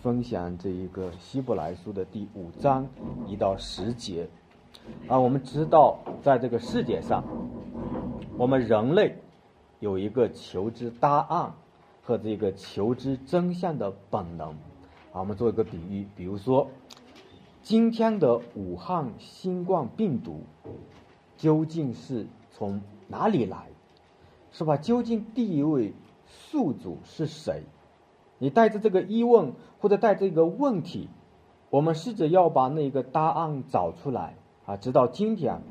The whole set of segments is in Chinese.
分享这一个希伯来书的第五章一到十节。啊，我们知道，在这个世界上，我们人类有一个求知答案和这个求知真相的本能。啊，我们做一个比喻，比如说，今天的武汉新冠病毒究竟是从哪里来？是吧？究竟第一位宿主是谁？你带着这个疑问或者带着一个问题，我们试着要把那个答案找出来啊！直到今天，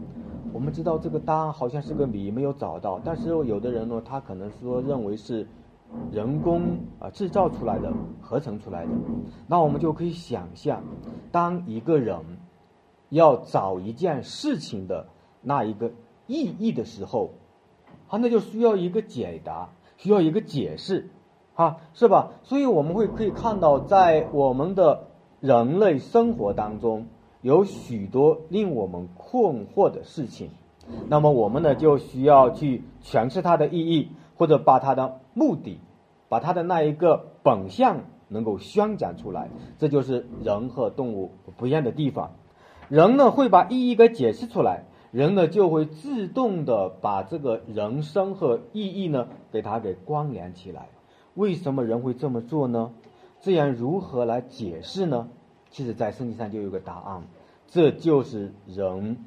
我们知道这个答案好像是个谜，没有找到。但是有的人呢，他可能说认为是人工啊制造出来的、合成出来的。那我们就可以想象，当一个人要找一件事情的那一个意义的时候。啊，那就需要一个解答，需要一个解释，啊，是吧？所以我们会可以看到，在我们的人类生活当中，有许多令我们困惑的事情。那么我们呢，就需要去诠释它的意义，或者把它的目的，把它的那一个本相能够宣讲出来。这就是人和动物不一样的地方。人呢，会把意义给解释出来。人呢就会自动的把这个人生和意义呢给它给关联起来。为什么人会这么做呢？这样如何来解释呢？其实，在圣经上就有个答案，这就是人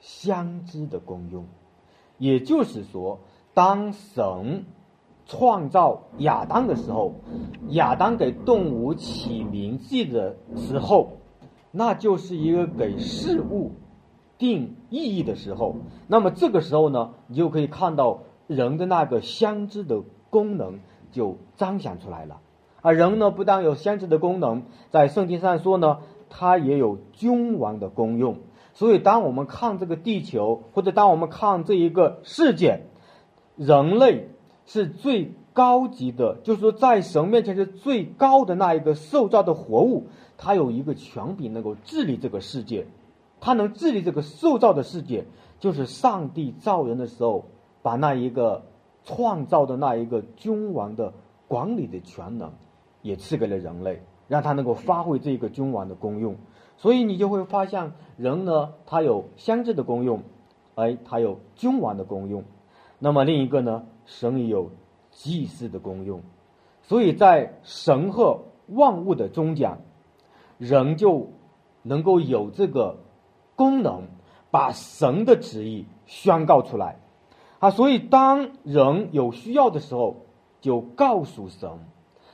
相知的功用。也就是说，当神创造亚当的时候，亚当给动物起名字的时候，那就是一个给事物。定意义的时候，那么这个时候呢，你就可以看到人的那个相知的功能就彰显出来了。啊，人呢不但有先知的功能，在圣经上说呢，他也有君王的功用。所以，当我们看这个地球，或者当我们看这一个世界，人类是最高级的，就是说在神面前是最高的那一个受造的活物，它有一个权柄能够治理这个世界。他能治理这个受造的世界，就是上帝造人的时候，把那一个创造的那一个君王的管理的全能，也赐给了人类，让他能够发挥这个君王的功用。所以你就会发现，人呢，他有相知的功用，哎，他有君王的功用。那么另一个呢，神也有祭祀的功用。所以在神和万物的中间，人就能够有这个。功能把神的旨意宣告出来啊，所以当人有需要的时候，就告诉神。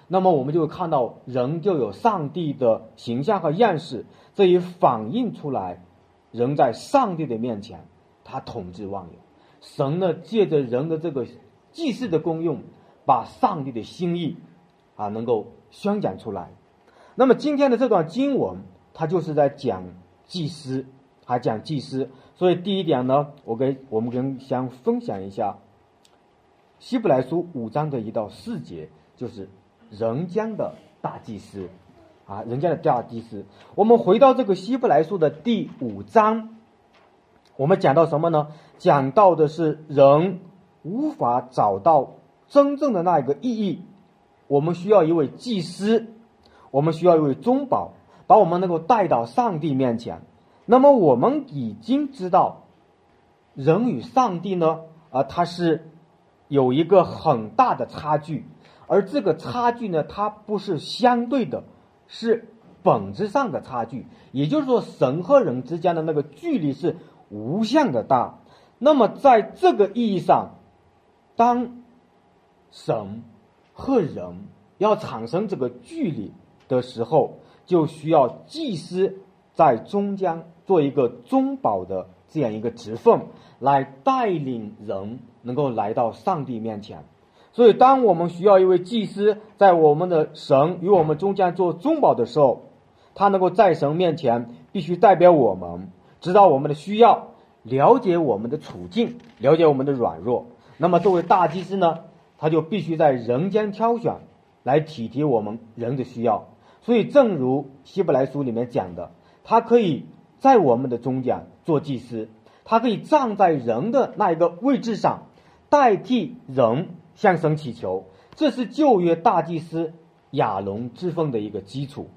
那么我们就会看到人就有上帝的形象和样式，这也反映出来人在上帝的面前，他统治万有。神呢，借着人的这个祭祀的功用，把上帝的心意啊能够宣讲出来。那么今天的这段经文，它就是在讲祭司。还讲祭司，所以第一点呢，我跟我们跟想分享一下，希伯来书五章的一到四节，就是人间的大祭司，啊，人间的大祭司。我们回到这个希伯来书的第五章，我们讲到什么呢？讲到的是人无法找到真正的那一个意义，我们需要一位祭司，我们需要一位中保，把我们能够带到上帝面前。那么我们已经知道，人与上帝呢，啊，它是有一个很大的差距，而这个差距呢，它不是相对的，是本质上的差距。也就是说，神和人之间的那个距离是无限的大。那么在这个意义上，当神和人要产生这个距离的时候，就需要祭司在中间。做一个中保的这样一个职分，来带领人能够来到上帝面前。所以，当我们需要一位祭司在我们的神与我们中间做中保的时候，他能够在神面前必须代表我们，知道我们的需要，了解我们的处境，了解我们的软弱。那么，作为大祭司呢，他就必须在人间挑选，来体贴我们人的需要。所以，正如希伯来书里面讲的，他可以。在我们的中间做祭司，他可以站在人的那一个位置上，代替人向神祈求。这是旧约大祭司亚龙之分的一个基础。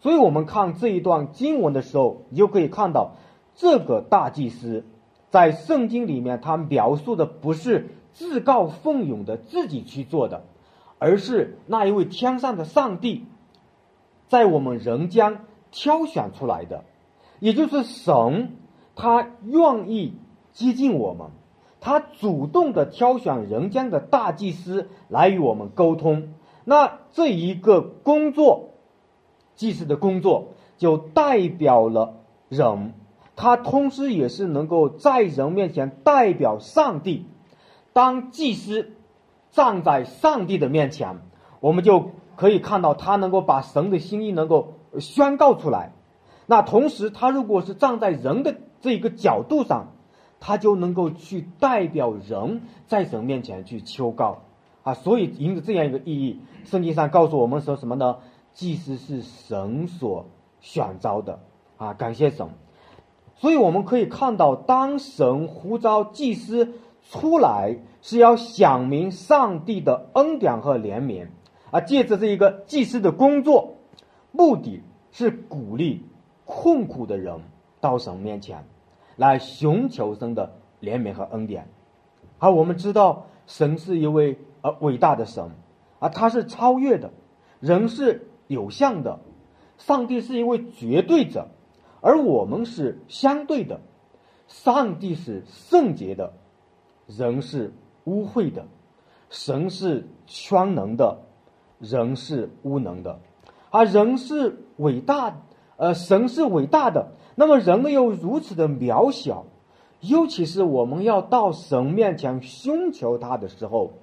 所以我们看这一段经文的时候，你就可以看到，这个大祭司在圣经里面，他描述的不是自告奋勇的自己去做的，而是那一位天上的上帝，在我们人间挑选出来的，也就是神，他愿意接近我们，他主动的挑选人间的大祭司来与我们沟通。那这一个工作。祭司的工作就代表了人，他同时也是能够在人面前代表上帝。当祭司站在上帝的面前，我们就可以看到他能够把神的心意能够宣告出来。那同时，他如果是站在人的这一个角度上，他就能够去代表人在神面前去求告啊。所以，因着这样一个意义，圣经上告诉我们说什么呢？祭司是神所选召的啊，感谢神。所以我们可以看到，当神呼召祭司出来，是要想明上帝的恩典和怜悯啊。借着这一个祭司的工作，目的是鼓励困苦的人到神面前来寻求神的怜悯和恩典。而我们知道，神是一位呃伟大的神啊，他是超越的，人是。有相的，上帝是一位绝对者，而我们是相对的。上帝是圣洁的，人是污秽的；神是全能的，人是无能的。而人是伟大，呃，神是伟大的，那么人又如此的渺小。尤其是我们要到神面前寻求他的时候，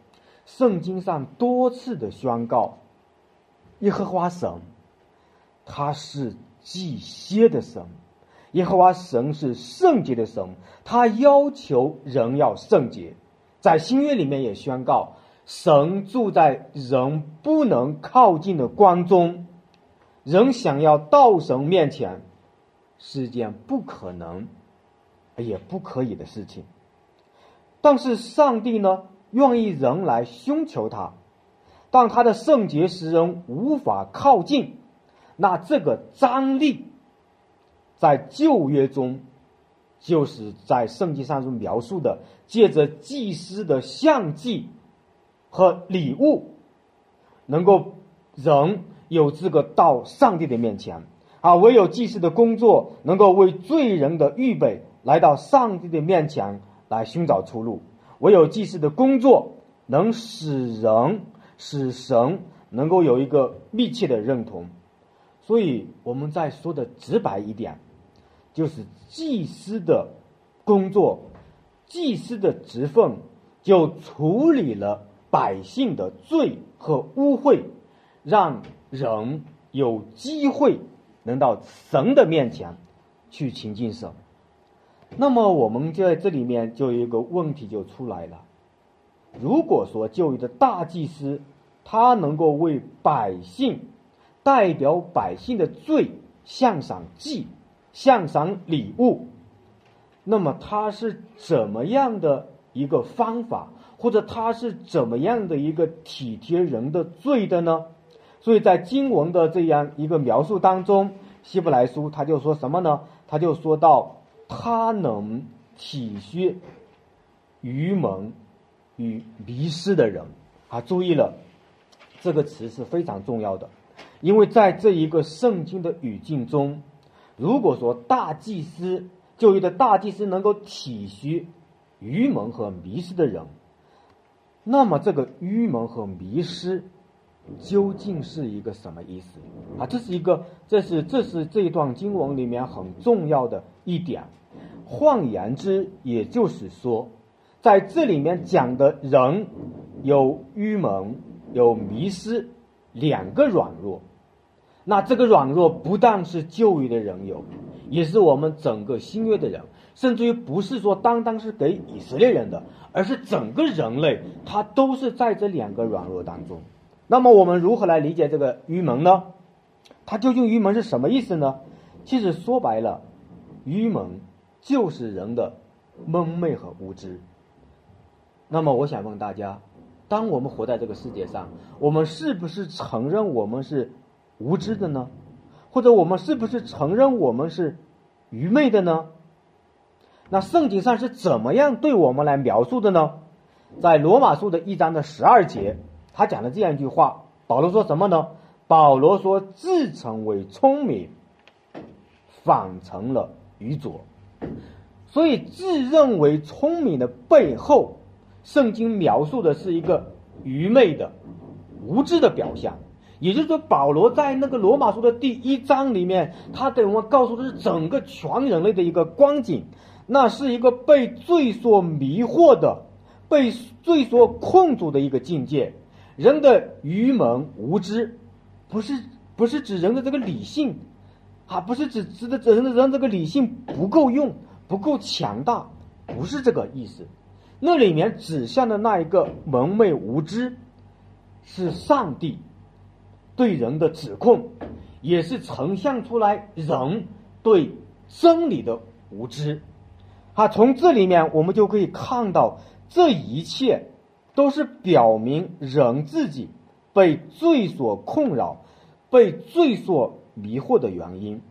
圣经上多次的宣告。耶和华神，他是祭邪的神；耶和华神是圣洁的神，他要求人要圣洁。在新约里面也宣告，神住在人不能靠近的光中，人想要到神面前是件不可能也不可以的事情。但是上帝呢，愿意人来寻求他。当他的圣洁使人无法靠近，那这个张力，在旧约中，就是在圣经上所描述的，借着祭司的相祭和礼物，能够人有资格到上帝的面前啊。唯有祭司的工作，能够为罪人的预备，来到上帝的面前来寻找出路。唯有祭司的工作，能使人。使神能够有一个密切的认同，所以我们再说的直白一点，就是祭司的工作，祭司的职分就处理了百姓的罪和污秽，让人有机会能到神的面前去亲近神。那么我们在这里面就有一个问题就出来了。如果说就一个大祭司，他能够为百姓代表百姓的罪向上祭、向上礼物，那么他是怎么样的一个方法，或者他是怎么样的一个体贴人的罪的呢？所以在经文的这样一个描述当中，希伯来书他就说什么呢？他就说到他能体恤愚蒙。与迷失的人啊，注意了，这个词是非常重要的，因为在这一个圣经的语境中，如果说大祭司就业的大祭司能够体恤愚蒙和迷失的人，那么这个愚蒙和迷失究竟是一个什么意思啊？这是一个，这是这是这一段经文里面很重要的一点。换言之，也就是说。在这里面讲的人有愚蒙、有迷失两个软弱，那这个软弱不但是旧约的人有，也是我们整个新约的人，甚至于不是说单单是给以色列人的，而是整个人类，他都是在这两个软弱当中。那么我们如何来理解这个愚蒙呢？它究竟愚蒙是什么意思呢？其实说白了，愚蒙就是人的蒙昧和无知。那么我想问大家，当我们活在这个世界上，我们是不是承认我们是无知的呢？或者我们是不是承认我们是愚昧的呢？那圣经上是怎么样对我们来描述的呢？在罗马书的一章的十二节，他讲了这样一句话：保罗说什么呢？保罗说自称为聪明，反成了愚拙。所以自认为聪明的背后，圣经描述的是一个愚昧的、无知的表象。也就是说，保罗在那个罗马书的第一章里面，他给我们告诉的是整个全人类的一个光景。那是一个被罪所迷惑的、被罪所困住的一个境界。人的愚蒙无知，不是不是指人的这个理性，啊，不是指指的人的人这个理性不够用、不够强大，不是这个意思。那里面指向的那一个蒙昧无知，是上帝对人的指控，也是呈现出来人对真理的无知。啊，从这里面我们就可以看到，这一切都是表明人自己被罪所困扰、被罪所迷惑的原因。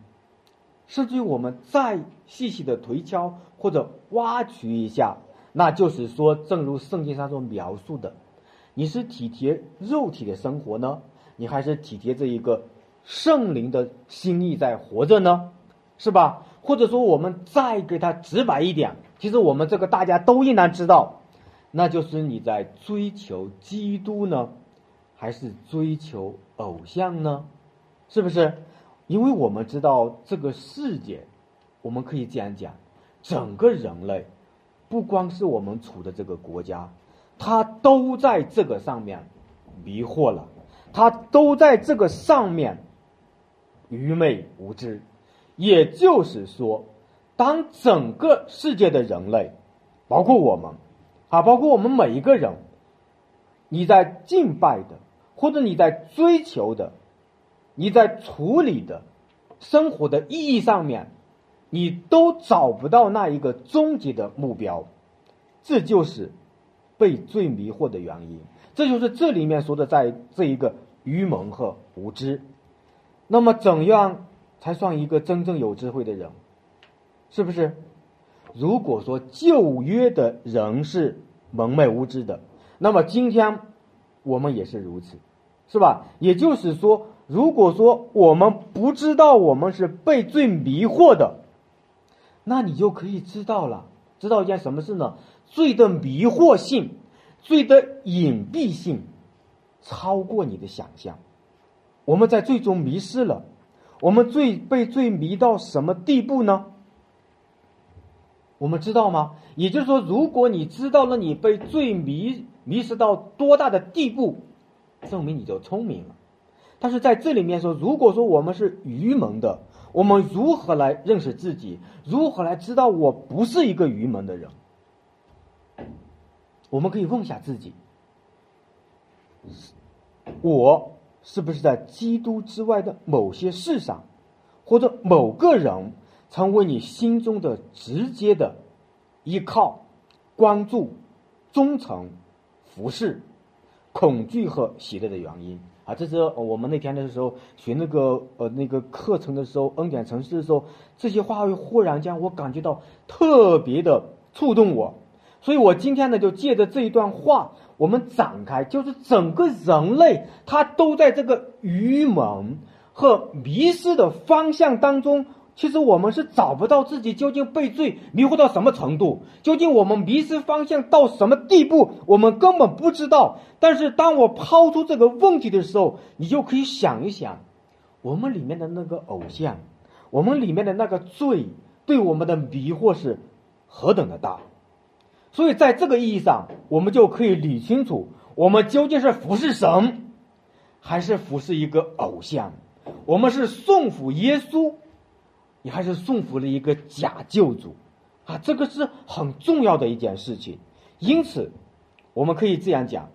甚至于我们再细细的推敲或者挖掘一下，那就是说，正如圣经上所描述的，你是体贴肉体的生活呢，你还是体贴这一个圣灵的心意在活着呢？是吧？或者说，我们再给他直白一点，其实我们这个大家都应当知道，那就是你在追求基督呢，还是追求偶像呢？是不是？因为我们知道这个世界，我们可以这样讲，整个人类，不光是我们处的这个国家，他都在这个上面迷惑了，他都在这个上面愚昧无知。也就是说，当整个世界的人类，包括我们，啊，包括我们每一个人，你在敬拜的，或者你在追求的，你在处理的生活的意义上面，你都找不到那一个终极的目标，这就是被最迷惑的原因。这就是这里面说的，在这一个愚蒙和无知。那么怎样？才算一个真正有智慧的人，是不是？如果说旧约的人是蒙昧无知的，那么今天我们也是如此，是吧？也就是说，如果说我们不知道我们是被罪迷惑的，那你就可以知道了，知道一件什么事呢？罪的迷惑性、罪的隐蔽性，超过你的想象。我们在最终迷失了。我们最被最迷到什么地步呢？我们知道吗？也就是说，如果你知道了你被最迷迷失到多大的地步，证明你就聪明了。但是在这里面说，如果说我们是愚蒙的，我们如何来认识自己？如何来知道我不是一个愚蒙的人？我们可以问一下自己：我。是不是在基督之外的某些事上，或者某个人，成为你心中的直接的依靠、关注、忠诚、服侍、恐惧和喜乐的原因啊？这是我们那天的时候学那个呃那个课程的时候，恩典城市的时候，这些话会忽然间我感觉到特别的触动我，所以我今天呢就借着这一段话。我们展开，就是整个人类，他都在这个愚蒙和迷失的方向当中。其实我们是找不到自己究竟被罪迷惑到什么程度，究竟我们迷失方向到什么地步，我们根本不知道。但是当我抛出这个问题的时候，你就可以想一想，我们里面的那个偶像，我们里面的那个罪，对我们的迷惑是何等的大。所以，在这个意义上，我们就可以理清楚，我们究竟是服侍神，还是服侍一个偶像？我们是送服耶稣，你还是送服了一个假救主？啊，这个是很重要的一件事情。因此，我们可以这样讲：，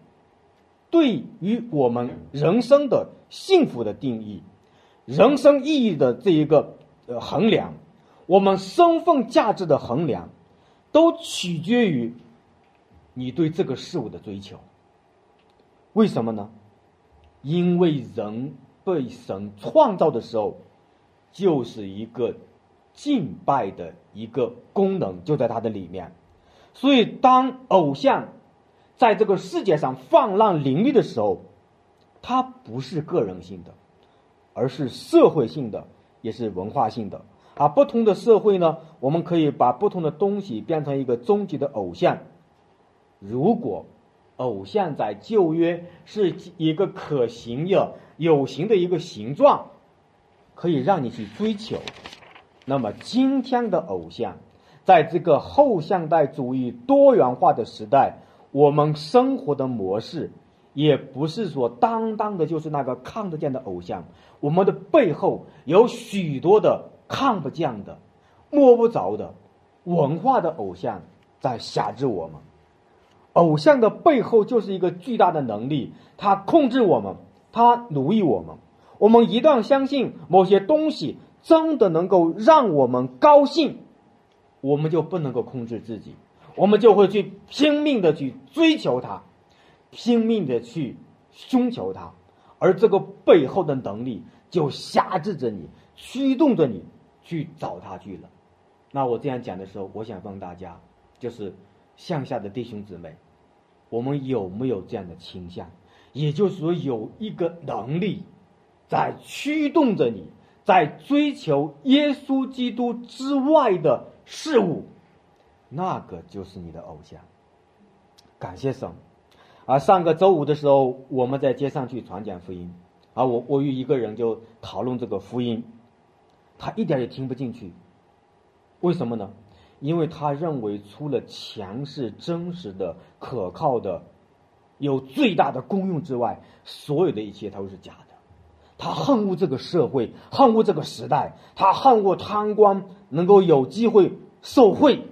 对于我们人生的幸福的定义，人生意义的这一个呃衡量，我们身份价值的衡量。都取决于你对这个事物的追求，为什么呢？因为人被神创造的时候，就是一个敬拜的一个功能，就在它的里面。所以，当偶像在这个世界上放浪凌厉的时候，它不是个人性的，而是社会性的，也是文化性的。啊，不同的社会呢，我们可以把不同的东西变成一个终极的偶像。如果偶像在旧约是一个可行的、有形的一个形状，可以让你去追求，那么今天的偶像，在这个后现代主义多元化的时代，我们生活的模式。也不是说当当的就是那个看得见的偶像，我们的背后有许多的看不见的、摸不着的文化的偶像在辖制我们。偶像的背后就是一个巨大的能力，它控制我们，它奴役我们。我们一旦相信某些东西真的能够让我们高兴，我们就不能够控制自己，我们就会去拼命的去追求它。拼命的去寻求它，而这个背后的能力就辖制着你，驱动着你去找他去了。那我这样讲的时候，我想问大家，就是向下的弟兄姊妹，我们有没有这样的倾向？也就是说，有一个能力在驱动着你，在追求耶稣基督之外的事物，那个就是你的偶像。感谢神。而上个周五的时候，我们在街上去传讲福音，啊，我我与一个人就讨论这个福音，他一点也听不进去，为什么呢？因为他认为除了强势、真实的、可靠的、有最大的功用之外，所有的一切都是假的。他恨恶这个社会，恨恶这个时代，他恨恶贪官能够有机会受贿，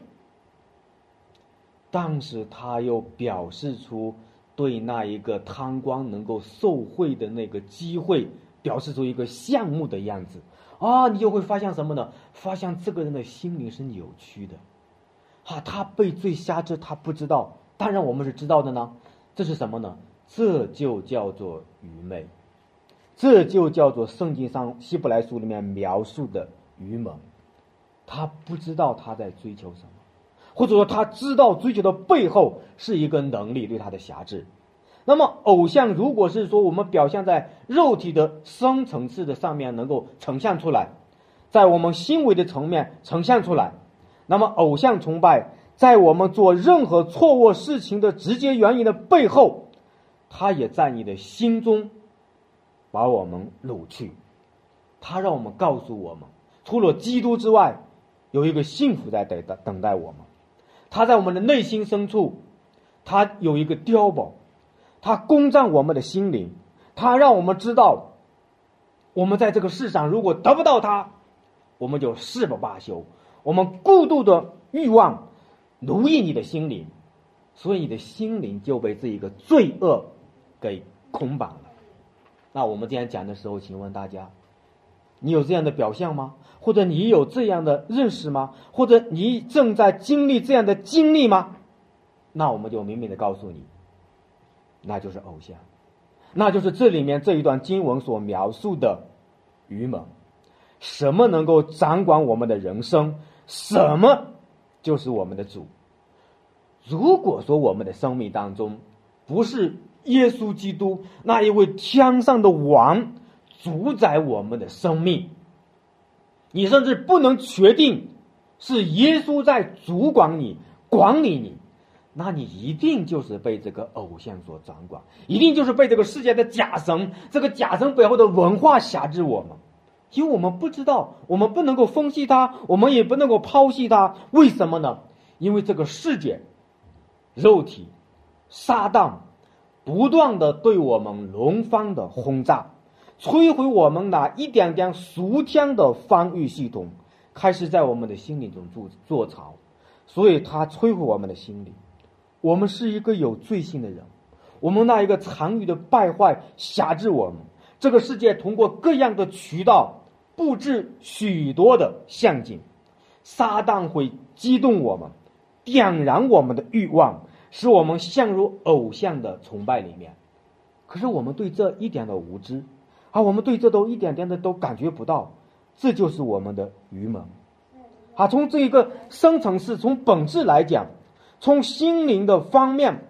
但是他又表示出。对那一个贪官能够受贿的那个机会，表示出一个羡慕的样子啊，你就会发现什么呢？发现这个人的心灵是扭曲的，啊，他被罪瞎制，他不知道。当然，我们是知道的呢。这是什么呢？这就叫做愚昧，这就叫做圣经上希伯来书里面描述的愚蒙。他不知道他在追求什么。或者说他知道追求的背后是一个能力对他的辖制，那么偶像如果是说我们表现在肉体的深层次的上面能够呈现出来，在我们心为的层面呈现出来，那么偶像崇拜在我们做任何错误事情的直接原因的背后，它也在你的心中把我们掳去，他让我们告诉我们，除了基督之外，有一个幸福在等待等待我们。他在我们的内心深处，他有一个碉堡，他攻占我们的心灵，他让我们知道，我们在这个世上如果得不到他，我们就誓不罢休。我们过度的欲望奴役你的心灵，所以你的心灵就被这一个罪恶给捆绑了。那我们今天讲的时候，请问大家。你有这样的表象吗？或者你有这样的认识吗？或者你正在经历这样的经历吗？那我们就明明的告诉你，那就是偶像，那就是这里面这一段经文所描述的愚蒙。什么能够掌管我们的人生？什么就是我们的主？如果说我们的生命当中不是耶稣基督那一位天上的王。主宰我们的生命，你甚至不能确定是耶稣在主管你、管理你，那你一定就是被这个偶像所掌管，一定就是被这个世界的假神、这个假神背后的文化辖制我们，因为我们不知道，我们不能够分析它，我们也不能够剖析它，为什么呢？因为这个世界、肉体、撒旦不断的对我们轮番的轰炸。摧毁我们那一点点俗天的防御系统，开始在我们的心灵中做做巢，所以它摧毁我们的心灵。我们是一个有罪性的人，我们那一个残余的败坏辖制我们。这个世界通过各样的渠道布置许多的陷阱，撒旦会激动我们，点燃我们的欲望，使我们陷入偶像的崇拜里面。可是我们对这一点的无知，啊，我们对这都一点点的都感觉不到，这就是我们的愚蒙。啊，从这一个深层次、从本质来讲，从心灵的方面，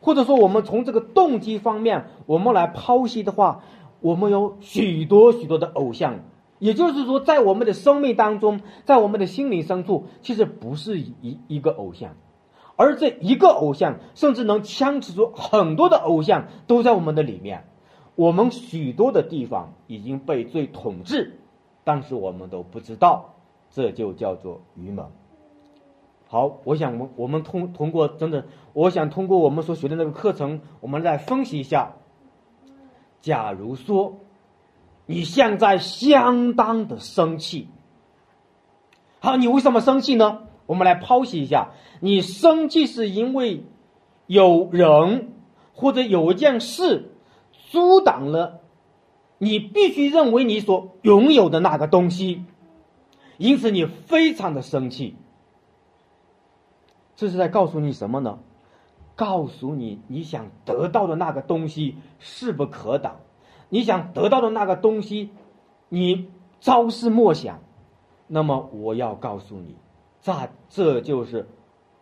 或者说我们从这个动机方面，我们来剖析的话，我们有许多许多的偶像。也就是说，在我们的生命当中，在我们的心灵深处，其实不是一一个偶像，而这一个偶像，甚至能牵扯出很多的偶像，都在我们的里面。我们许多的地方已经被罪统治，但是我们都不知道，这就叫做愚蒙。好，我想我们我们通通过真的，我想通过我们所学的那个课程，我们来分析一下。假如说。你现在相当的生气，好，你为什么生气呢？我们来剖析一下，你生气是因为有人或者有一件事阻挡了你必须认为你所拥有的那个东西，因此你非常的生气。这是在告诉你什么呢？告诉你你想得到的那个东西势不可挡。你想得到的那个东西，你朝思暮想，那么我要告诉你，这这就是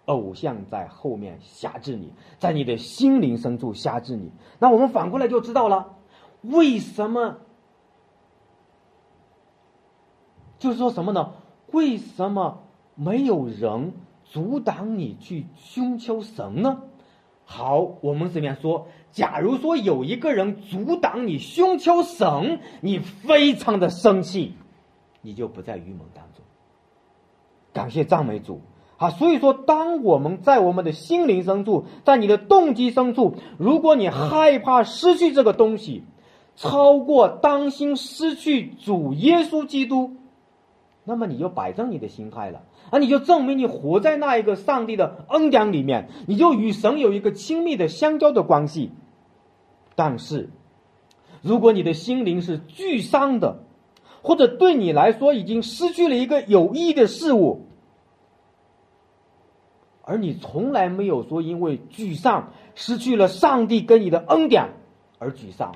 偶像在后面辖制你，在你的心灵深处辖制你。那我们反过来就知道了，为什么？就是说什么呢？为什么没有人阻挡你去寻求神呢？好，我们这边说，假如说有一个人阻挡你胸丘神，你非常的生气，你就不在愚蒙当中。感谢赞美主啊！所以说，当我们在我们的心灵深处，在你的动机深处，如果你害怕失去这个东西，超过担心失去主耶稣基督，那么你就摆正你的心态了。啊，你就证明你活在那一个上帝的恩典里面，你就与神有一个亲密的相交的关系。但是，如果你的心灵是沮丧的，或者对你来说已经失去了一个有益的事物，而你从来没有说因为沮丧失去了上帝跟你的恩典而沮丧，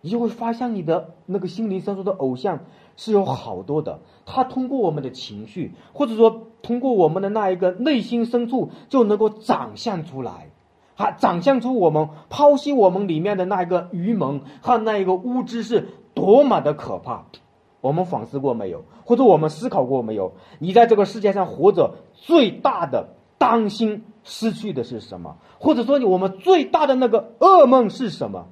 你就会发现你的那个心灵深处的偶像。是有好多的，他通过我们的情绪，或者说通过我们的那一个内心深处，就能够展现出来，啊，展现出我们剖析我们里面的那一个愚蒙和那一个无知是多么的可怕。我们反思过没有？或者我们思考过没有？你在这个世界上活着，最大的担心失去的是什么？或者说，我们最大的那个噩梦是什么？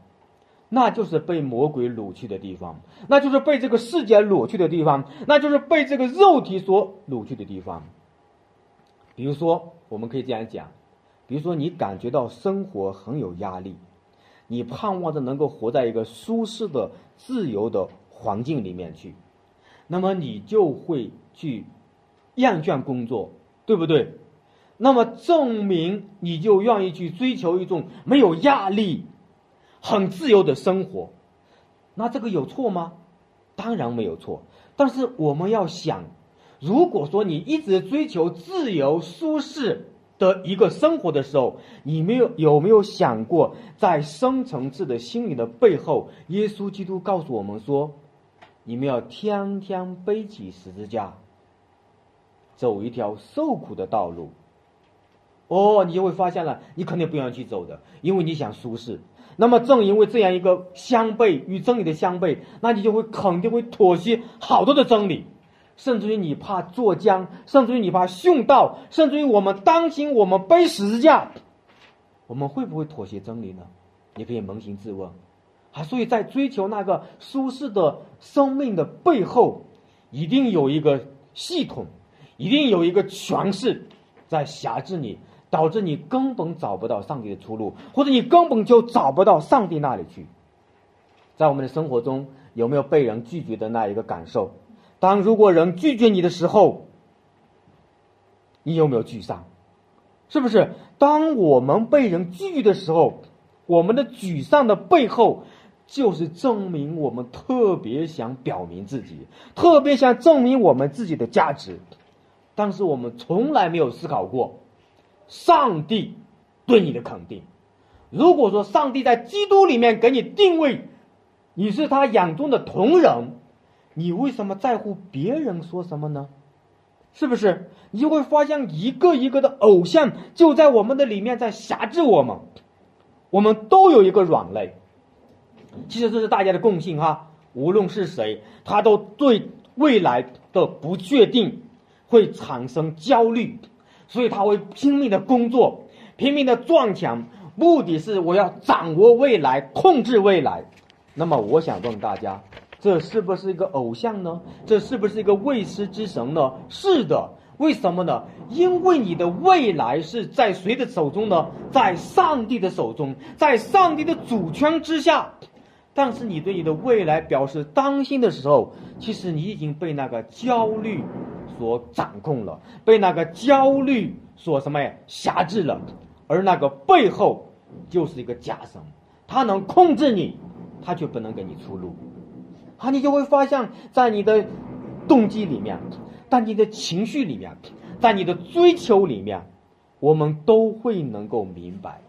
那就是被魔鬼掳去的地方，那就是被这个世界掳去的地方，那就是被这个肉体所掳去的地方。比如说，我们可以这样讲，比如说你感觉到生活很有压力，你盼望着能够活在一个舒适的、自由的环境里面去，那么你就会去厌倦工作，对不对？那么证明你就愿意去追求一种没有压力。很自由的生活，那这个有错吗？当然没有错。但是我们要想，如果说你一直追求自由舒适的一个生活的时候，你没有有没有想过，在深层次的心理的背后，耶稣基督告诉我们说，你们要天天背起十字架，走一条受苦的道路。哦，你就会发现了，你肯定不愿意去走的，因为你想舒适。那么正因为这样一个相悖与真理的相悖，那你就会肯定会妥协好多的真理，甚至于你怕作僵，甚至于你怕殉道，甚至于我们担心我们背十字架，我们会不会妥协真理呢？你可以扪心自问，啊，所以在追求那个舒适的生命的背后，一定有一个系统，一定有一个权势在辖制你。导致你根本找不到上帝的出路，或者你根本就找不到上帝那里去。在我们的生活中，有没有被人拒绝的那一个感受？当如果人拒绝你的时候，你有没有沮丧？是不是？当我们被人拒绝的时候，我们的沮丧的背后，就是证明我们特别想表明自己，特别想证明我们自己的价值，但是我们从来没有思考过。上帝对你的肯定，如果说上帝在基督里面给你定位，你是他眼中的同人，你为什么在乎别人说什么呢？是不是？你就会发现一个一个的偶像就在我们的里面在辖制我们。我们都有一个软肋，其实这是大家的共性哈。无论是谁，他都对未来的不确定会产生焦虑，所以他会拼命的工作，拼命的撞墙，目的是我要掌握未来，控制未来。那么，我想问大家。这是不是一个偶像呢？这是不是一个未知之神呢？是的，为什么呢？因为你的未来是在谁的手中呢？在上帝的手中，在上帝的主权之下。但是你对你的未来表示担心的时候，其实你已经被那个焦虑所掌控了，被那个焦虑所什么呀辖制了。而那个背后就是一个假神，他能控制你，他却不能给你出路。啊，你就会发现，在你的动机里面，在你的情绪里面，在你的追求里面，我们都会能够明白，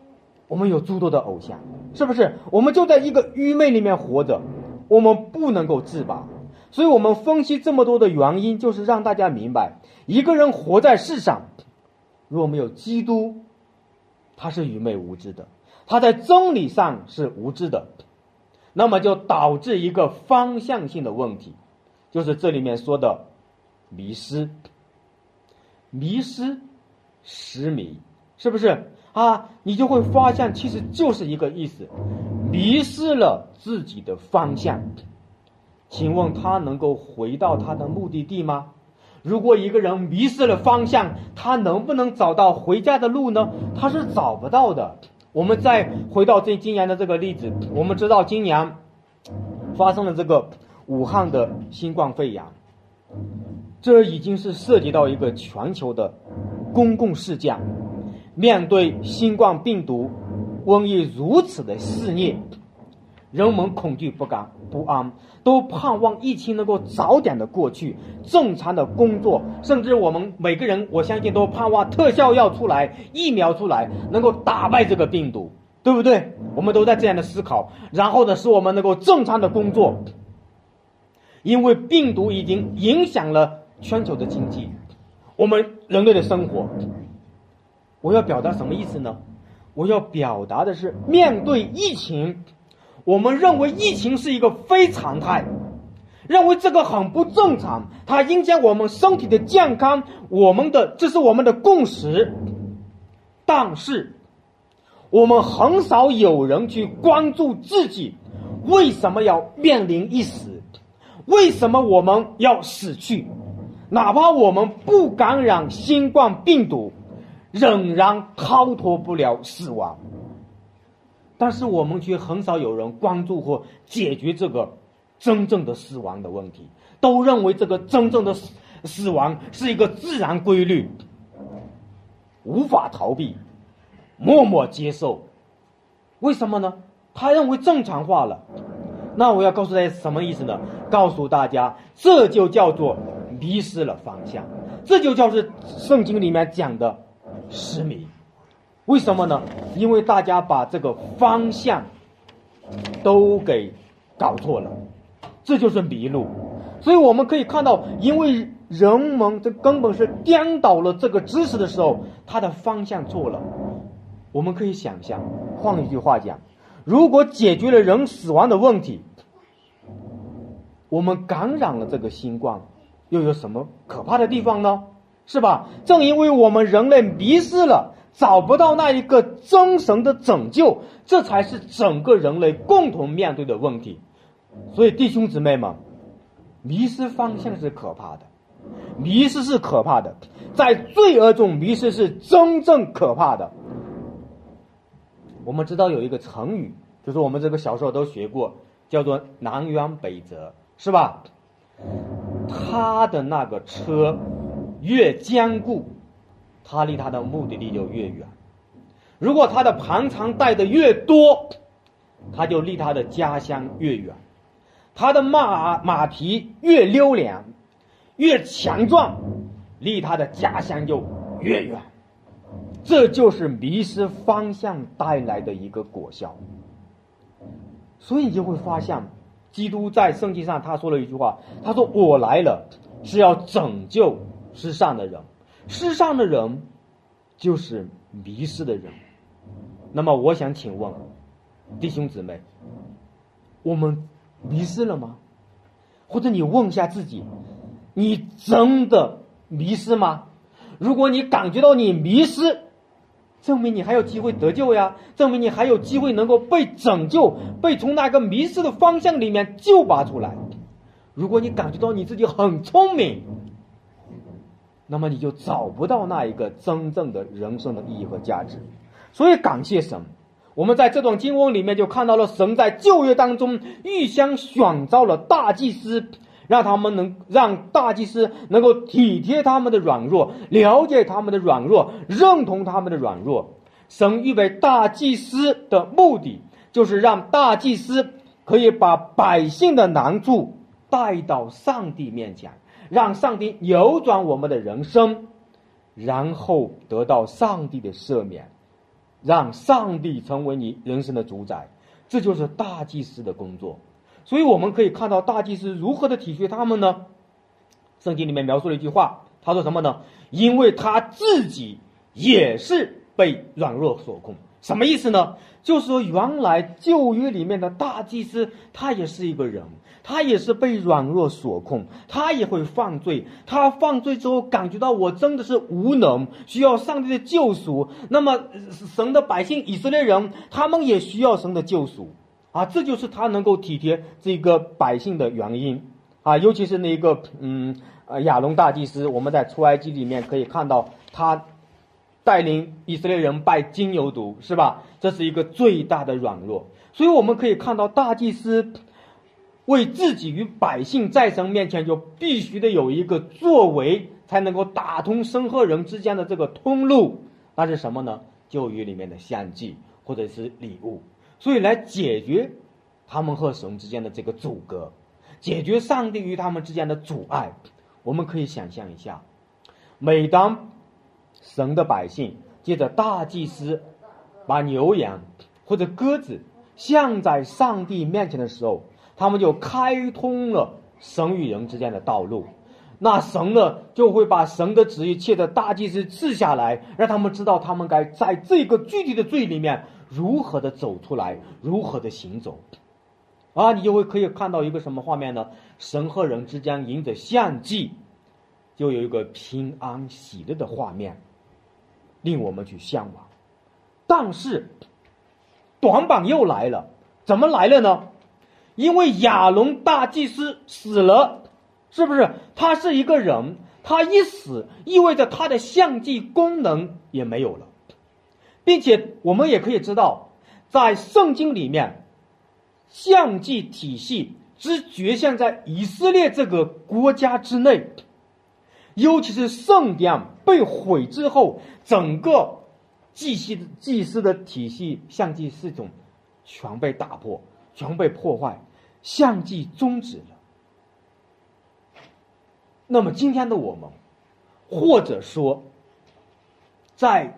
我们有诸多的偶像，是不是？我们就在一个愚昧里面活着，我们不能够自拔。所以我们分析这么多的原因，就是让大家明白，一个人活在世上，若没有基督，他是愚昧无知的，他在真理上是无知的。那么就导致一个方向性的问题，就是这里面说的迷失、迷失、失迷，是不是啊？你就会发现，其实就是一个意思，迷失了自己的方向。请问他能够回到他的目的地吗？如果一个人迷失了方向，他能不能找到回家的路呢？他是找不到的。我们再回到这今年的这个例子，我们知道今年发生了这个武汉的新冠肺炎，这已经是涉及到一个全球的公共事件。面对新冠病毒瘟疫如此的肆虐。人们恐惧不甘不安，都盼望疫情能够早点的过去，正常的工作，甚至我们每个人，我相信都盼望特效药出来，疫苗出来，能够打败这个病毒，对不对？我们都在这样的思考，然后呢，使我们能够正常的工作，因为病毒已经影响了全球的经济，我们人类的生活。我要表达什么意思呢？我要表达的是，面对疫情。我们认为疫情是一个非常态，认为这个很不正常，它影响我们身体的健康，我们的这是我们的共识。但是，我们很少有人去关注自己为什么要面临一死，为什么我们要死去，哪怕我们不感染新冠病毒，仍然逃脱不了死亡。但是我们却很少有人关注或解决这个真正的死亡的问题，都认为这个真正的死死亡是一个自然规律，无法逃避，默默接受。为什么呢？他认为正常化了。那我要告诉大家什么意思呢？告诉大家，这就叫做迷失了方向，这就叫是圣经里面讲的失迷。为什么呢？因为大家把这个方向都给搞错了，这就是迷路。所以我们可以看到，因为人们这根本是颠倒了这个知识的时候，它的方向错了。我们可以想象，换一句话讲，如果解决了人死亡的问题，我们感染了这个新冠，又有什么可怕的地方呢？是吧？正因为我们人类迷失了。找不到那一个真神的拯救，这才是整个人类共同面对的问题。所以弟兄姊妹们，迷失方向是可怕的，迷失是可怕的，在罪恶中迷失是真正可怕的。我们知道有一个成语，就是我们这个小时候都学过，叫做“南辕北辙”，是吧？他的那个车越坚固。他离他的目的地就越远，如果他的盘缠带的越多，他就离他的家乡越远，他的马马蹄越溜连，越强壮，离他的家乡就越远。这就是迷失方向带来的一个果效。所以你就会发现，基督在圣经上他说了一句话，他说：“我来了是要拯救世上的人，世上的人就是迷失的人。”那么我想请问弟兄姊妹，我们迷失了吗？或者你问一下自己，你真的迷失吗？如果你感觉到你迷失，证明你还有机会得救呀，证明你还有机会能够被拯救，被从那个迷失的方向里面救拔出来。如果你感觉到你自己很聪明，那么你就找不到那一个真正的人生的意义和价值。所以感谢神，我们在这段经文里面就看到了神在旧约当中预先选召了大祭司。让他们能让大祭司能够体贴他们的软弱，了解他们的软弱，认同他们的软弱。神预备大祭司的目的，就是让大祭司可以把百姓的难处带到上帝面前，让上帝扭转我们的人生，然后得到上帝的赦免，让上帝成为你人生的主宰。这就是大祭司的工作。所以我们可以看到大祭司如何的体恤他们呢？圣经里面描述了一句话，他说什么呢？因为他自己也是被软弱所控。什么意思呢？就是说，原来旧约里面的大祭司他也是一个人，他也是被软弱所控，他也会犯罪。他犯罪之后感觉到我真的是无能，需要上帝的救赎。那么神的百姓以色列人，他们也需要神的救赎。啊，这就是他能够体贴这个百姓的原因啊，尤其是那个嗯呃亚龙大祭司，我们在出埃及里面可以看到他带领以色列人拜金牛犊，是吧？这是一个最大的软弱，所以我们可以看到大祭司为自己与百姓在神面前就必须得有一个作为，才能够打通生和人之间的这个通路，那是什么呢？就与里面的献祭或者是礼物。所以来解决他们和神之间的这个阻隔，解决上帝与他们之间的阻碍。我们可以想象一下，每当神的百姓借着大祭司把牛羊或者鸽子向在上帝面前的时候，他们就开通了神与人之间的道路。那神呢，就会把神的旨意借着大祭司赐下来，让他们知道他们该在这个具体的罪里面。如何的走出来，如何的行走，啊，你就会可以看到一个什么画面呢？神和人之间迎着献祭，又有一个平安喜乐的画面，令我们去向往。但是，短板又来了，怎么来了呢？因为亚龙大祭司死了，是不是？他是一个人，他一死，意味着他的相祭功能也没有了。并且我们也可以知道，在圣经里面，相祭体系只局限在以色列这个国家之内，尤其是圣殿被毁之后，整个祭祀祭祀的体系、相祭系统全被打破，全被破坏，相祭终止了。那么今天的我们，或者说，在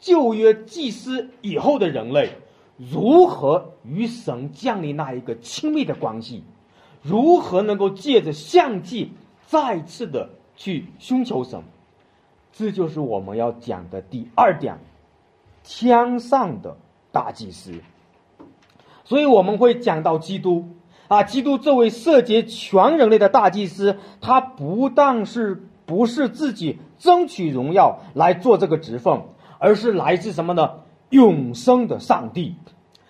旧约祭司以后的人类，如何与神建立那一个亲密的关系？如何能够借着相祭再次的去寻求神？这就是我们要讲的第二点：天上的大祭司。所以我们会讲到基督啊，基督这位涉及全人类的大祭司，他不但是不是自己争取荣耀来做这个职分。而是来自什么呢？永生的上帝，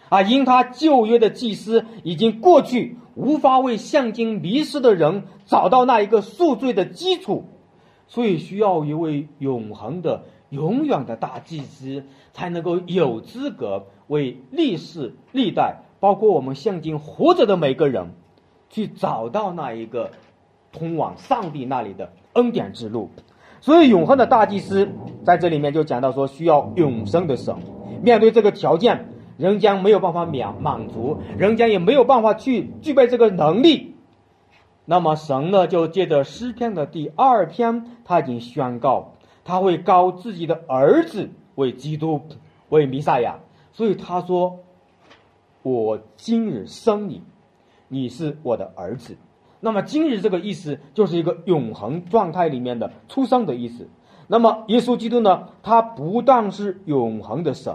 啊，因他旧约的祭司已经过去，无法为向今迷失的人找到那一个赎罪的基础，所以需要一位永恒的、永远的大祭司，才能够有资格为历世历代，包括我们向今活着的每个人，去找到那一个通往上帝那里的恩典之路。所以，永恒的大祭司在这里面就讲到说，需要永生的神。面对这个条件，人将没有办法满满足，人将也没有办法去具备这个能力。那么，神呢，就借着诗篇的第二篇，他已经宣告，他会高自己的儿子为基督，为弥赛亚。所以他说：“我今日生你，你是我的儿子。”那么今日这个意思就是一个永恒状态里面的出生的意思。那么耶稣基督呢？他不但是永恒的神，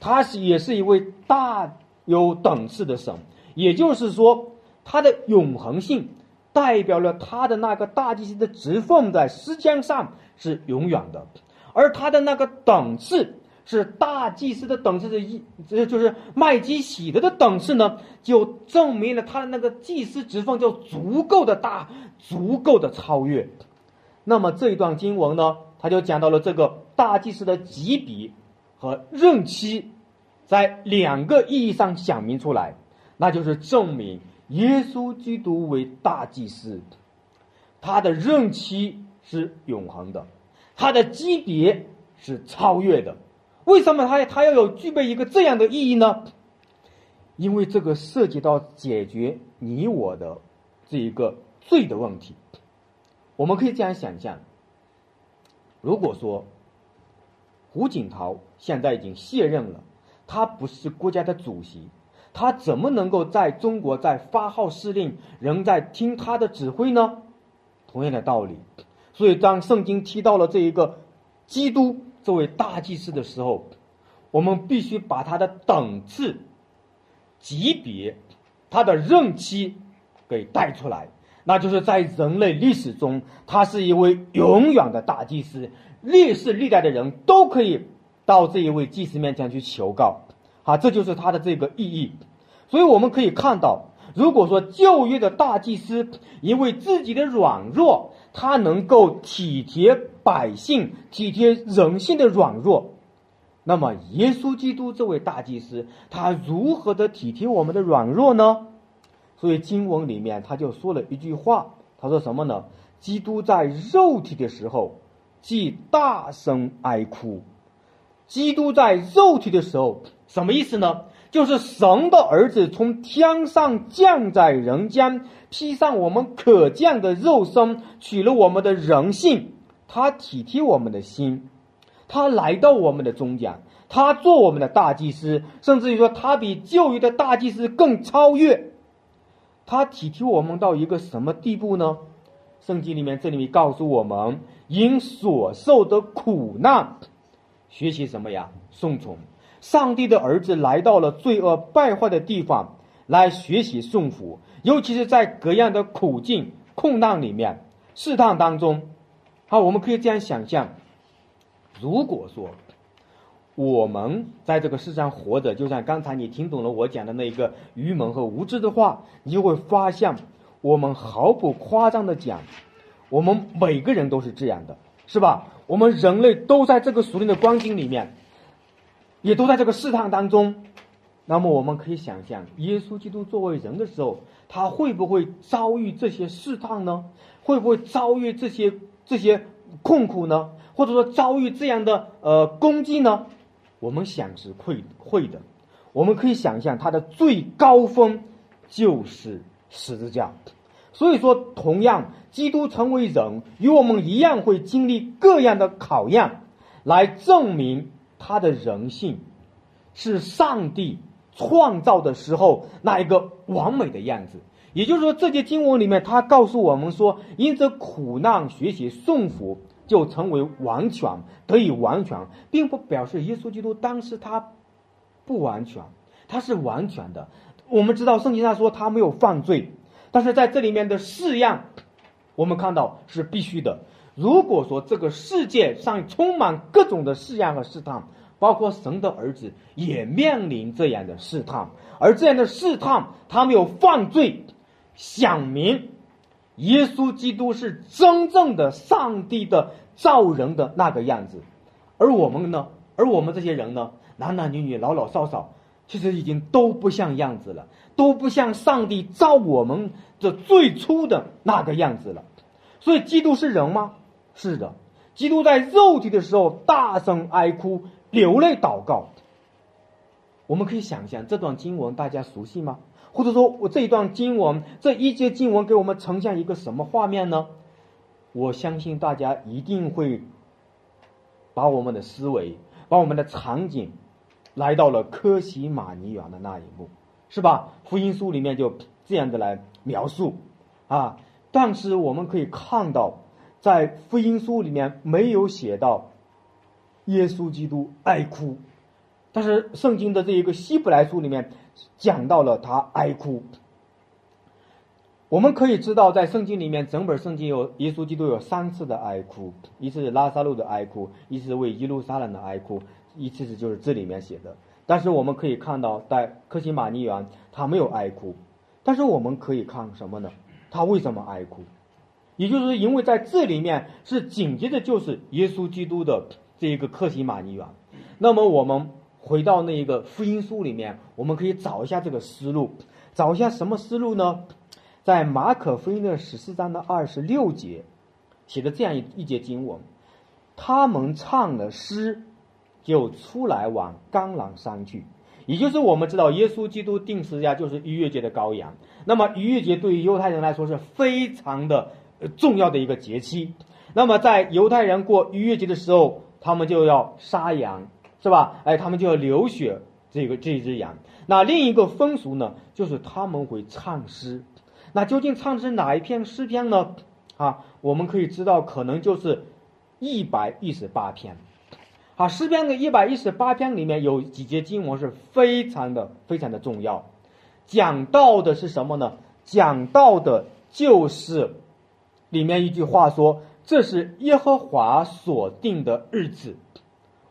他是也是一位大有等次的神。也就是说，他的永恒性代表了他的那个大祭司的职奉在时间上是永远的，而他的那个等次是大祭司的等次的一，这就是麦基喜德的等次呢，就证明了他的那个祭司职奉就足够的大，足够的超越。那么这一段经文呢？他就讲到了这个大祭司的级别和任期，在两个意义上讲明出来，那就是证明耶稣基督为大祭司，他的任期是永恒的，他的级别是超越的。为什么他他要有具备一个这样的意义呢？因为这个涉及到解决你我的这一个罪的问题。我们可以这样想象。如果说胡锦涛现在已经卸任了，他不是国家的主席，他怎么能够在中国在发号施令，仍在听他的指挥呢？同样的道理，所以当圣经提到了这一个基督这位大祭司的时候，我们必须把他的等次、级别、他的任期给带出来。那就是在人类历史中，他是一位永远的大祭司，历世历代的人都可以到这一位祭司面前去求告，啊，这就是他的这个意义。所以我们可以看到，如果说旧约的大祭司因为自己的软弱，他能够体贴百姓、体贴人性的软弱，那么耶稣基督这位大祭司，他如何的体贴我们的软弱呢？所以经文里面他就说了一句话，他说什么呢？基督在肉体的时候，即大声哀哭。基督在肉体的时候，什么意思呢？就是神的儿子从天上降在人间，披上我们可见的肉身，取了我们的人性。他体贴我们的心，他来到我们的中间，他做我们的大祭司，甚至于说他比旧约的大祭司更超越。他体贴我们到一个什么地步呢？圣经里面这里面告诉我们，因所受的苦难，学习什么呀？顺从。上帝的儿子来到了罪恶败坏的地方，来学习顺服，尤其是在各样的苦境、困难里面、试探当中。好，我们可以这样想象：如果说。我们在这个世上活着，就像刚才你听懂了我讲的那一个愚蒙和无知的话，你就会发现，我们毫不夸张的讲，我们每个人都是这样的，是吧？我们人类都在这个属灵的光景里面，也都在这个试探当中。那么我们可以想象，耶稣基督作为人的时候，他会不会遭遇这些试探呢？会不会遭遇这些这些困苦呢？或者说遭遇这样的呃攻击呢？我们想是会会的，我们可以想象它的最高峰就是十字架。所以说，同样，基督成为人，与我们一样会经历各样的考验，来证明他的人性是上帝创造的时候那一个完美的样子。也就是说，这节经文里面，他告诉我们说，因着苦难学习顺服。就成为完全得以完全，并不表示耶稣基督当时他不完全，他是完全的。我们知道圣经上说他没有犯罪，但是在这里面的试验，我们看到是必须的。如果说这个世界上充满各种的试验和试探，包括神的儿子也面临这样的试探，而这样的试探他没有犯罪，想明。耶稣基督是真正的上帝的造人的那个样子，而我们呢？而我们这些人呢？男男女女、老老少少，其实已经都不像样子了，都不像上帝造我们的最初的那个样子了。所以，基督是人吗？是的。基督在肉体的时候大声哀哭、流泪祷告。我们可以想象这段经文，大家熟悉吗？或者说我这一段经文，这一节经文给我们呈现一个什么画面呢？我相信大家一定会把我们的思维，把我们的场景来到了科西玛尼园的那一幕，是吧？福音书里面就这样的来描述啊。但是我们可以看到，在福音书里面没有写到耶稣基督爱哭，但是圣经的这一个希伯来书里面讲到了他哀哭。我们可以知道，在圣经里面，整本圣经有耶稣基督有三次的哀哭，一次是拉萨路的哀哭，一次是为耶路撒冷的哀哭，一次是就是这里面写的。但是我们可以看到，在克西玛尼园他没有哀哭，但是我们可以看什么呢？他为什么哀哭？也就是因为在这里面是紧接着就是耶稣基督的这一个克西玛尼园。那么我们回到那一个福音书里面，我们可以找一下这个思路，找一下什么思路呢？在马可福音的十四章的二十六节，写的这样一一节经文：他们唱了诗，就出来往橄榄山去。也就是我们知道，耶稣基督定十字架就是逾越节的羔羊。那么逾越节对于犹太人来说是非常的重要的一个节期。那么在犹太人过逾越节的时候，他们就要杀羊，是吧？哎，他们就要流血这个这一只羊。那另一个风俗呢，就是他们会唱诗。那究竟唱的是哪一篇诗篇呢？啊，我们可以知道，可能就是一百一十八篇。啊，诗篇的一百一十八篇里面有几节经文是非常的、非常的重要。讲到的是什么呢？讲到的就是里面一句话说：“这是耶和华所定的日子，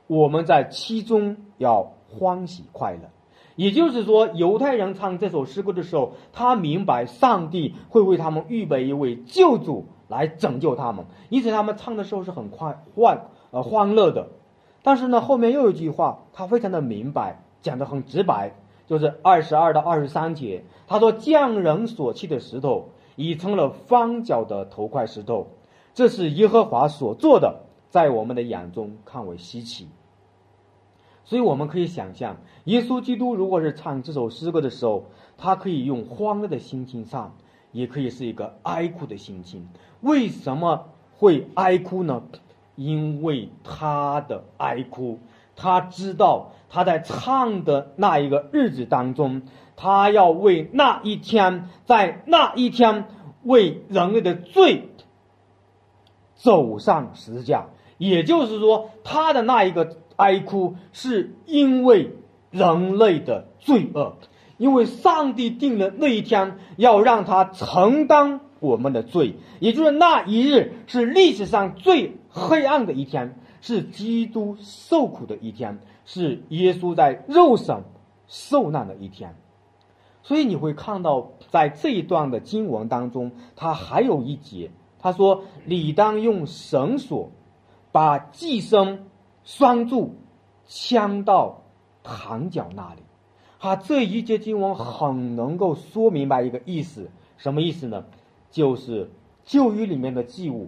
我们在其中要欢喜快乐。”也就是说，犹太人唱这首诗歌的时候，他明白上帝会为他们预备一位救主来拯救他们，因此他们唱的时候是很快欢呃欢乐的。但是呢，后面又有一句话，他非常的明白，讲的很直白，就是二十二到二十三节，他说：“匠人所砌的石头已成了方角的头块石头，这是耶和华所做的，在我们的眼中看为稀奇。”所以我们可以想象，耶稣基督如果是唱这首诗歌的时候，他可以用欢乐的心情唱，也可以是一个哀哭的心情。为什么会哀哭呢？因为他的哀哭，他知道他在唱的那一个日子当中，他要为那一天，在那一天为人类的罪走上十字架。也就是说，他的那一个。哀哭是因为人类的罪恶，因为上帝定了那一天要让他承担我们的罪，也就是那一日是历史上最黑暗的一天，是基督受苦的一天，是耶稣在肉身受难的一天。所以你会看到，在这一段的经文当中，他还有一节，他说：“理当用绳索把寄生。”拴住，枪到堂角那里，哈，这一节经文很能够说明白一个意思，什么意思呢？就是旧约里面的祭物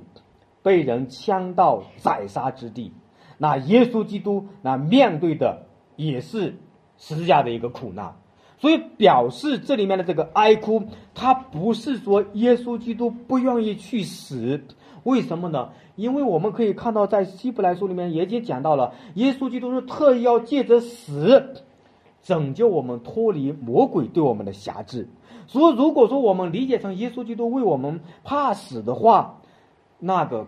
被人枪到宰杀之地，那耶稣基督那面对的也是十字架的一个苦难，所以表示这里面的这个哀哭，他不是说耶稣基督不愿意去死。为什么呢？因为我们可以看到，在希伯来书里面也已经讲到了，耶稣基督是特意要借着死拯救我们脱离魔鬼对我们的辖制。所以，如果说我们理解成耶稣基督为我们怕死的话，那个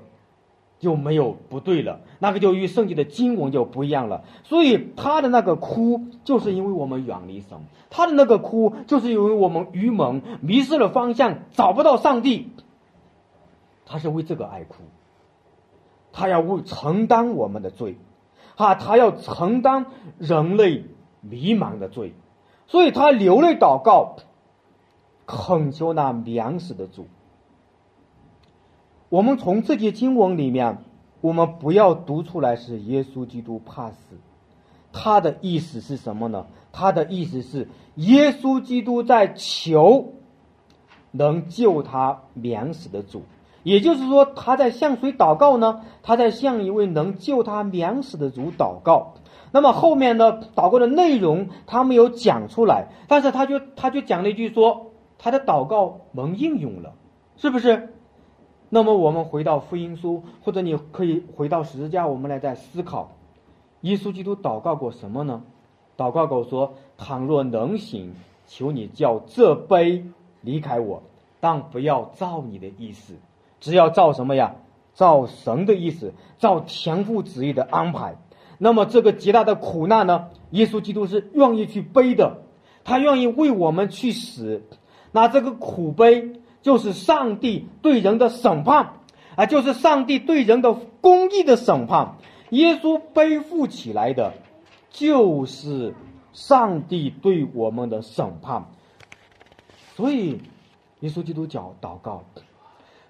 就没有不对了，那个就与圣经的经文就不一样了。所以，他的那个哭，就是因为我们远离神；他的那个哭，就是因为我们愚蒙，迷失了方向，找不到上帝。他是为这个爱哭，他要为承担我们的罪，哈，他要承担人类迷茫的罪，所以他流泪祷告，恳求那免死的主。我们从这些经文里面，我们不要读出来是耶稣基督怕死，他的意思是什么呢？他的意思是耶稣基督在求能救他免死的主。也就是说，他在向谁祷告呢？他在向一位能救他免死的主祷告。那么后面呢，祷告的内容他没有讲出来，但是他就他就讲了一句说，他的祷告蒙应用了，是不是？那么我们回到福音书，或者你可以回到十字架，我们来再思考，耶稣基督祷告过什么呢？祷告过说：“倘若能行，求你叫这杯离开我，但不要照你的意思，只要照什么呀？照神的意思，照天父旨意的安排。那么这个极大的苦难呢？耶稣基督是愿意去背的，他愿意为我们去死。那这个苦悲就是上帝对人的审判啊，就是上帝对人的公义的审判。”耶稣背负起来的，就是上帝对我们的审判。所以，耶稣基督教祷告，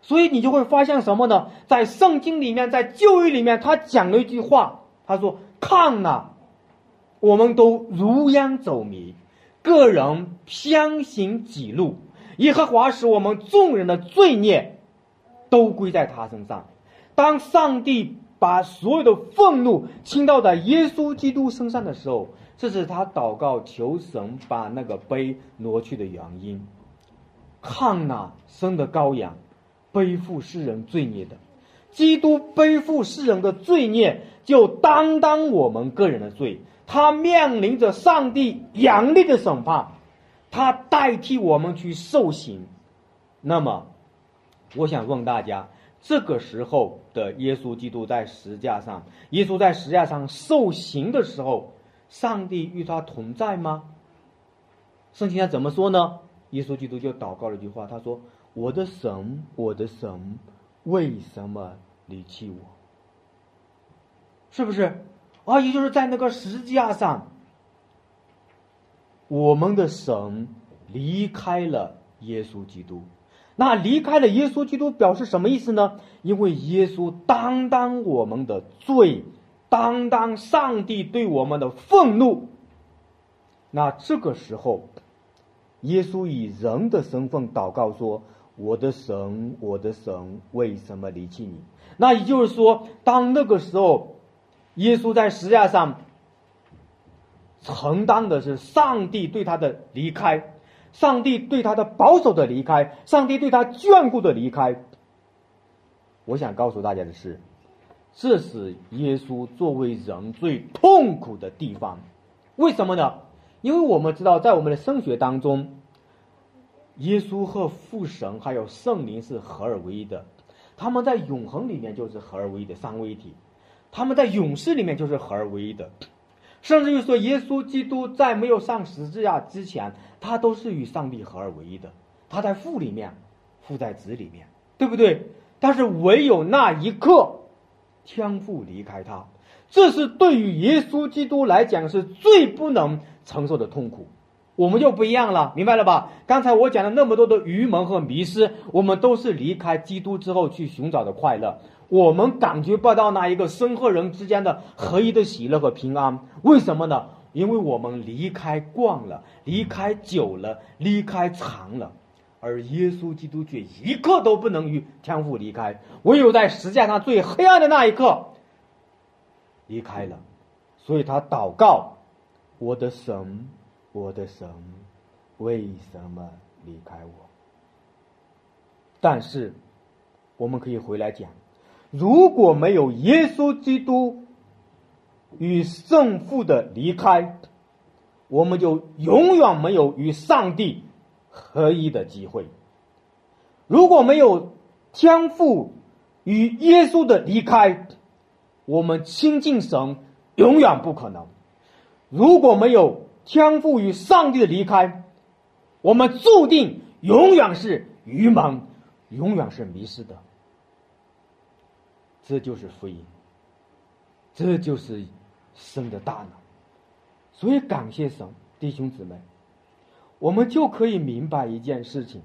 所以你就会发现什么呢？在圣经里面，在旧约里面，他讲了一句话，他说：“看呐，我们都如烟走迷，个人偏行己路，耶和华使我们众人的罪孽都归在他身上。”当上帝。把所有的愤怒倾倒在耶稣基督身上的时候，这是他祷告求神把那个杯挪去的原因。看呐生的羔羊，背负世人罪孽的，基督背负世人的罪孽，就担当我们个人的罪。他面临着上帝严厉的审判，他代替我们去受刑。那么，我想问大家。这个时候的耶稣基督在石架上，耶稣在石架上受刑的时候，上帝与他同在吗？圣经上怎么说呢？耶稣基督就祷告了一句话，他说：“我的神，我的神，为什么离弃我？”是不是？啊，也就是在那个石架上，我们的神离开了耶稣基督。那离开了耶稣基督表示什么意思呢？因为耶稣担当我们的罪，担当上帝对我们的愤怒。那这个时候，耶稣以人的身份祷告说：“我的神，我的神，为什么离弃你？”那也就是说，当那个时候，耶稣在十字架上承担的是上帝对他的离开。上帝对他的保守的离开，上帝对他眷顾的离开。我想告诉大家的是，这是耶稣作为人最痛苦的地方。为什么呢？因为我们知道，在我们的圣学当中，耶稣和父神还有圣灵是合而为一的，他们在永恒里面就是合而为一的三位一体，他们在永世里面就是合而为一的。甚至于说，耶稣基督在没有上十字架之前，他都是与上帝合而为一的。他在父里面，父在子里面，对不对？但是唯有那一刻，天父离开他，这是对于耶稣基督来讲是最不能承受的痛苦。我们就不一样了，明白了吧？刚才我讲了那么多的愚蒙和迷失，我们都是离开基督之后去寻找的快乐。我们感觉不到那一个生和人之间的合一的喜乐和平安，为什么呢？因为我们离开惯了，离开久了，离开长了，而耶稣基督却一刻都不能与天父离开，唯有在实架上最黑暗的那一刻离开了，所以他祷告：“我的神，我的神，为什么离开我？”但是，我们可以回来讲。如果没有耶稣基督与圣父的离开，我们就永远没有与上帝合一的机会。如果没有天父与耶稣的离开，我们亲近神永远不可能。如果没有天赋与上帝的离开，我们注定永远是愚蒙，永远是迷失的。这就是福音，这就是神的大脑。所以感谢神，弟兄姊妹，我们就可以明白一件事情：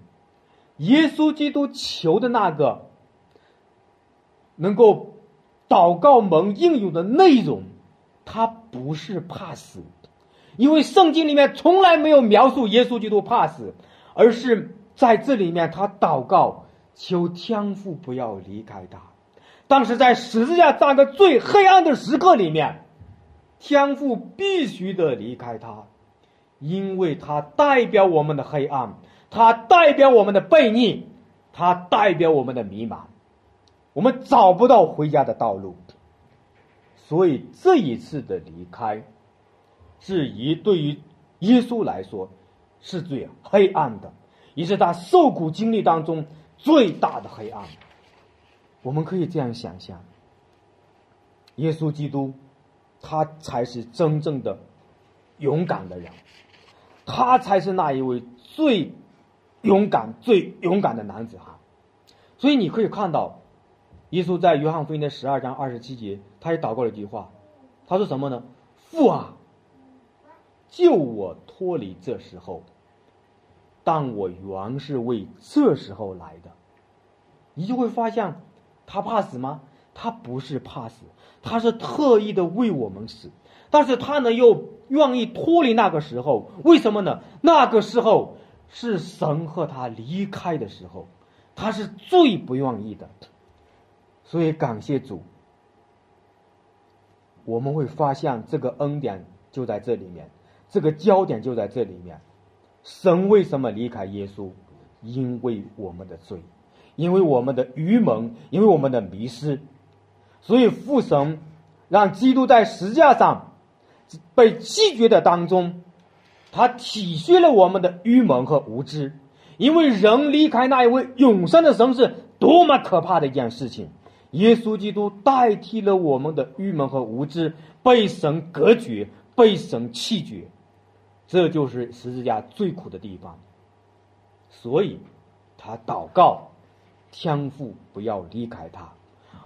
耶稣基督求的那个能够祷告蒙应用的内容，他不是怕死，因为圣经里面从来没有描述耶稣基督怕死，而是在这里面他祷告求天父不要离开他。当时在十字架上的最黑暗的时刻里面，天父必须得离开他，因为他代表我们的黑暗，他代表我们的悖逆，他代表我们的迷茫，我们找不到回家的道路。所以这一次的离开，质疑对于耶稣来说是最黑暗的，也是他受苦经历当中最大的黑暗。我们可以这样想象：耶稣基督，他才是真正的勇敢的人，他才是那一位最勇敢、最勇敢的男子汉。所以你可以看到。耶稣在约翰福音的十二章二十七节，他也祷告了一句话，他说什么呢？父啊，救我脱离这时候，但我原是为这时候来的。你就会发现，他怕死吗？他不是怕死，他是特意的为我们死。但是他呢，又愿意脱离那个时候，为什么呢？那个时候是神和他离开的时候，他是最不愿意的。所以感谢主，我们会发现这个恩典就在这里面，这个焦点就在这里面。神为什么离开耶稣？因为我们的罪，因为我们的愚蒙，因为我们的迷失。所以父神让基督在十字架上被弃绝的当中，他体恤了我们的愚蒙和无知。因为人离开那一位永生的神是多么可怕的一件事情。耶稣基督代替了我们的愚蒙和无知，被神隔绝，被神弃绝，这就是十字架最苦的地方。所以，他祷告，天父不要离开他。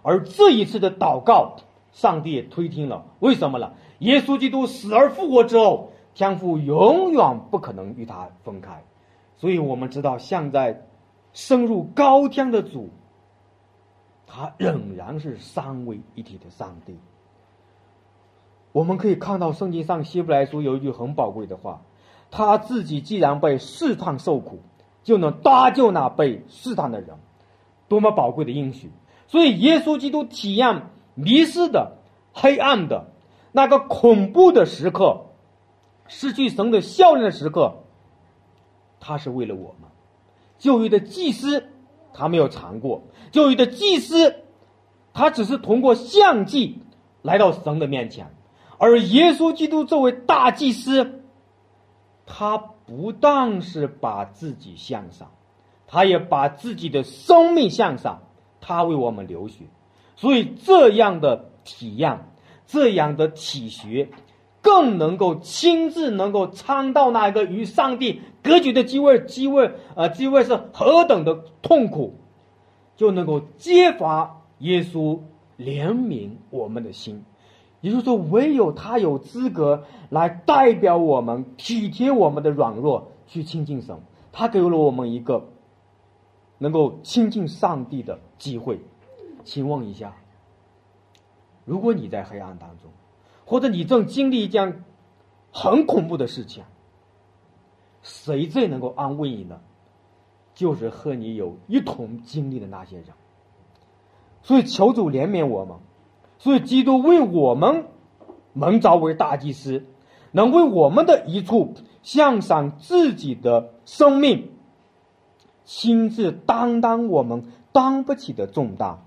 而这一次的祷告，上帝也推听了。为什么呢？耶稣基督死而复活之后，天父永远不可能与他分开。所以我们知道，像在升入高天的主。他仍然是三位一体的上帝。我们可以看到圣经上希伯来书有一句很宝贵的话：他自己既然被试探受苦，就能搭救那被试探的人，多么宝贵的应许！所以耶稣基督体验迷失的、黑暗的那个恐怖的时刻，失去神的效应的时刻，他是为了我们，旧约的祭司。他没有尝过，就有的祭司，他只是通过相祭来到神的面前，而耶稣基督作为大祭司，他不但是把自己向上，他也把自己的生命向上，他为我们流血，所以这样的体验，这样的体学，更能够亲自能够尝到那个与上帝隔绝的机会，机会，呃，机会是何等的痛苦，就能够揭发耶稣怜悯我们的心。也就是说，唯有他有资格来代表我们，体贴我们的软弱，去亲近神。他给了我们一个能够亲近上帝的机会。请问一下，如果你在黑暗当中，或者你正经历一件很恐怖的事情，谁最能够安慰你呢？就是和你有一同经历的那些人。所以求主怜悯我们，所以基督为我们蒙召为大祭司，能为我们的一处向上自己的生命，亲自担当我们担不起的重担。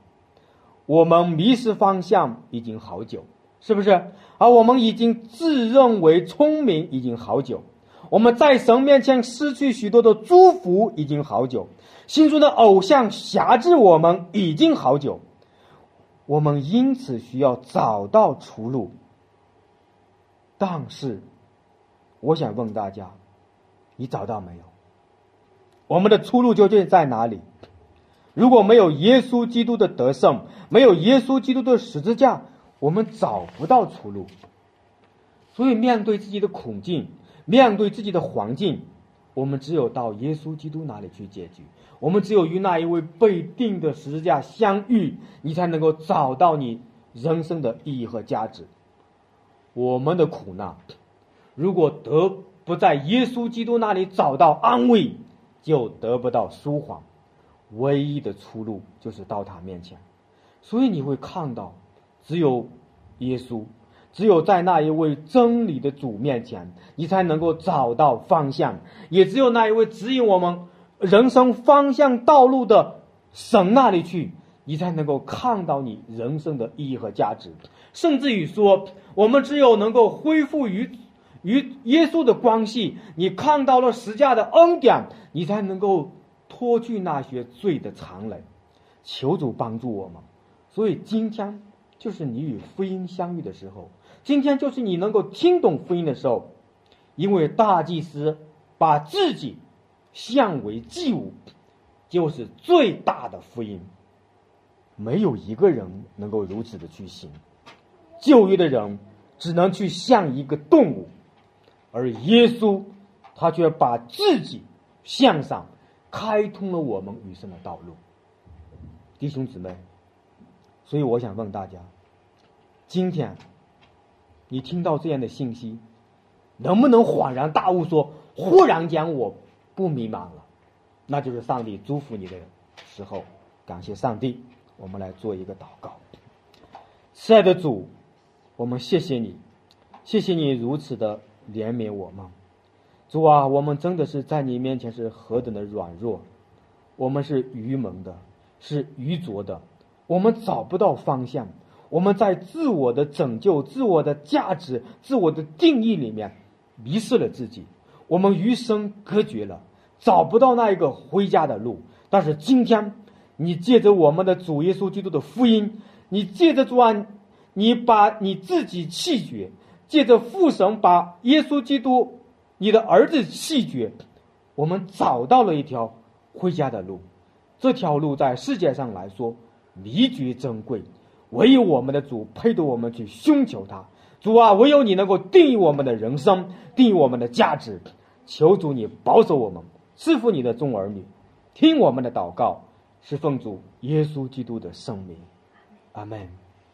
我们迷失方向已经好久。是不是？而我们已经自认为聪明已经好久，我们在神面前失去许多的祝福已经好久，心中的偶像辖制我们已经好久，我们因此需要找到出路。但是，我想问大家，你找到没有？我们的出路究竟在哪里？如果没有耶稣基督的得胜，没有耶稣基督的十字架。我们找不到出路，所以面对自己的困境，面对自己的环境，我们只有到耶稣基督那里去解决。我们只有与那一位被钉的十字架相遇，你才能够找到你人生的意义和价值。我们的苦难，如果得不在耶稣基督那里找到安慰，就得不到舒缓。唯一的出路就是到他面前。所以你会看到。只有耶稣，只有在那一位真理的主面前，你才能够找到方向；也只有那一位指引我们人生方向道路的神那里去，你才能够看到你人生的意义和价值。甚至于说，我们只有能够恢复与与耶稣的关系，你看到了十架的恩典，你才能够脱去那些罪的残累。求主帮助我们。所以今天就是你与福音相遇的时候，今天就是你能够听懂福音的时候，因为大祭司把自己献为祭物，就是最大的福音。没有一个人能够如此的去行。旧约的人只能去像一个动物，而耶稣他却把自己向上，开通了我们余生的道路。弟兄姊妹，所以我想问大家：今天你听到这样的信息，能不能恍然大悟，说忽然间我不迷茫了？那就是上帝祝福你的时候。感谢上帝，我们来做一个祷告。亲爱的主。我们谢谢你，谢谢你如此的怜悯我们，主啊，我们真的是在你面前是何等的软弱，我们是愚蒙的，是愚拙的，我们找不到方向，我们在自我的拯救、自我的价值、自我的定义里面迷失了自己，我们与生隔绝了，找不到那一个回家的路。但是今天，你借着我们的主耶稣基督的福音，你借着主啊。你把你自己弃绝，借着父神把耶稣基督，你的儿子弃绝，我们找到了一条回家的路。这条路在世界上来说弥绝珍贵，唯有我们的主配得我们去寻求他。主啊，唯有你能够定义我们的人生，定义我们的价值。求主你保守我们，赐福你的众儿女，听我们的祷告，是奉主耶稣基督的圣名，阿门。